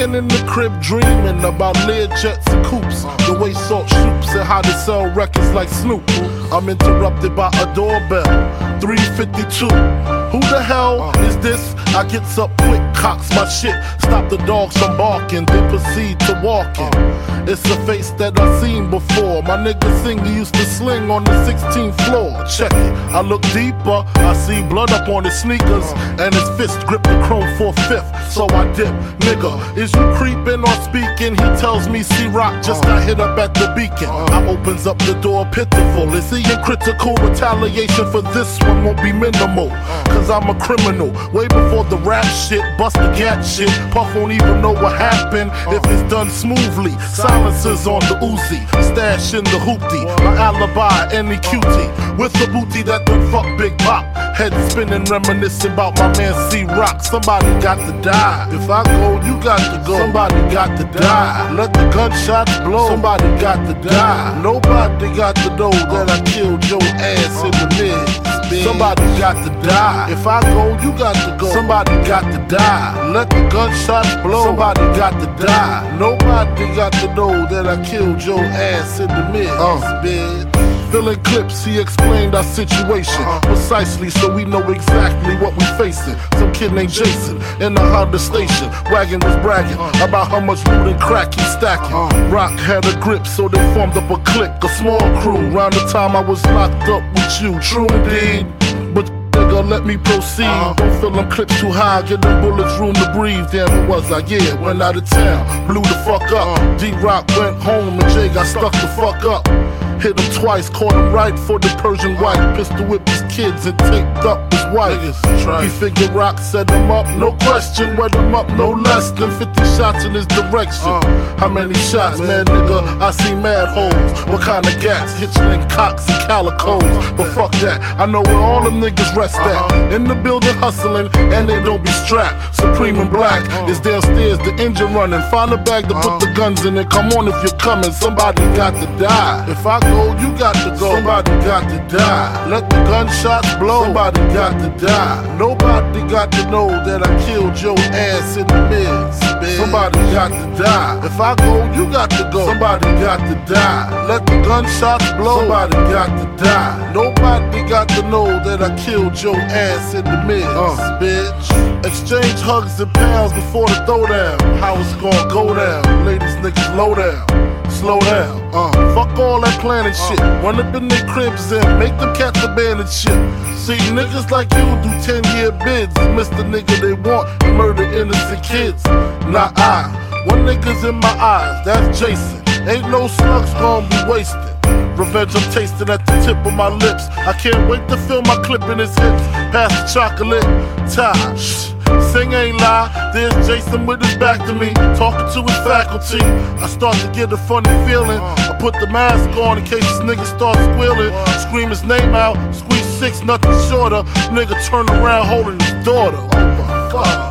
Laying in the crib dreaming about Learjets and coops. The way salt shoops and how they sell records like Snoop. I'm interrupted by a doorbell. 352. Who the hell is this? I gets up quick, cocks my shit, stop the dogs from barking, then proceed to walking. It's a face that I've seen before. My nigga singer used to sling on the 16th floor. Check it. I look deeper, I see blood up on his sneakers, and his fist grip the chrome for fifth. So I dip, nigga. Is you creeping or speaking? He tells me C Rock just got hit up at the beacon. I opens up the door pitiful. Is he in critical retaliation for this one won't be minimal? Cause I'm a criminal. Way before the rap shit, bust the gat shit. Puff won't even know what happened if it's done smoothly. Silencers on the Uzi, stash in the hoopty. My alibi, any cutie. With the booty that done fuck Big Pop. Head spinning, reminiscing about my man C Rock. Somebody got to die. If I go, you got to go. Somebody got to die. Let the gunshots blow. Somebody got to die. Nobody got to know that I killed your ass in the mid. Somebody got to die. If I go, you got to go. Somebody got to die. Let the gunshots blow. Somebody got to die. Nobody got to know that I killed your ass in the mid. bitch. Filling clips, he explained our situation precisely so we know exactly what we facing. Some kid named Jason in the Honda station. Wagon was bragging about how much loot and crack he's stacking. Rock had a grip, so they formed up a clique, a small crew. Round the time I was locked up with you, true indeed. But nigga, let me proceed. Don't fill them clips too high, get them bullets room to breathe. Damn, it was like, yeah, went out of town, blew the fuck up. D Rock went home and Jay got stuck the fuck up. Hit him twice, caught him right for the Persian white. Pistol whipped his kids and taped up his wife. He figured Rock set him up, no question. Wet him up, no less than 50 shots in his direction. Uh. How many shots, man, nigga? I see mad holes. What kind of gas? Hitchling cocks and calicos. But fuck that, I know where all them niggas rest at. Uh-huh. In the building hustling, and they don't be strapped. Supreme and black uh. is downstairs, the engine running. Find a bag to put uh. the guns in it. Come on if you're coming, somebody got to die. If I you got to go. Somebody got to die. Let the gunshots blow. Somebody got to die. Nobody got to know that I killed your ass in the midst. Somebody got to die. If I go, you got to go. Somebody got to die. Let the gunshots blow. Somebody got to die. Nobody got to know that I killed your ass in the midst, uh. bitch. Exchange hugs and pounds before the throwdown. How it's gonna go down? Ladies, niggas, low down slow down. Uh, fuck all that planning shit. Run up in their cribs and make them cats abandon shit. See, niggas like you do 10 year bids. Miss the nigga they want and murder innocent kids. Not I. One nigga's in my eyes, that's Jason. Ain't no slugs gonna be wasted. Revenge I'm tasting at the tip of my lips. I can't wait to feel my clip in his hips. Pass the chocolate, tie. Sing ain't lie, there's Jason with his back to me, talking to his faculty. I start to get a funny feeling. I put the mask on in case this nigga starts squealing. Scream his name out, squeeze six, nothing shorter. Nigga turn around holding his daughter. Oh my god.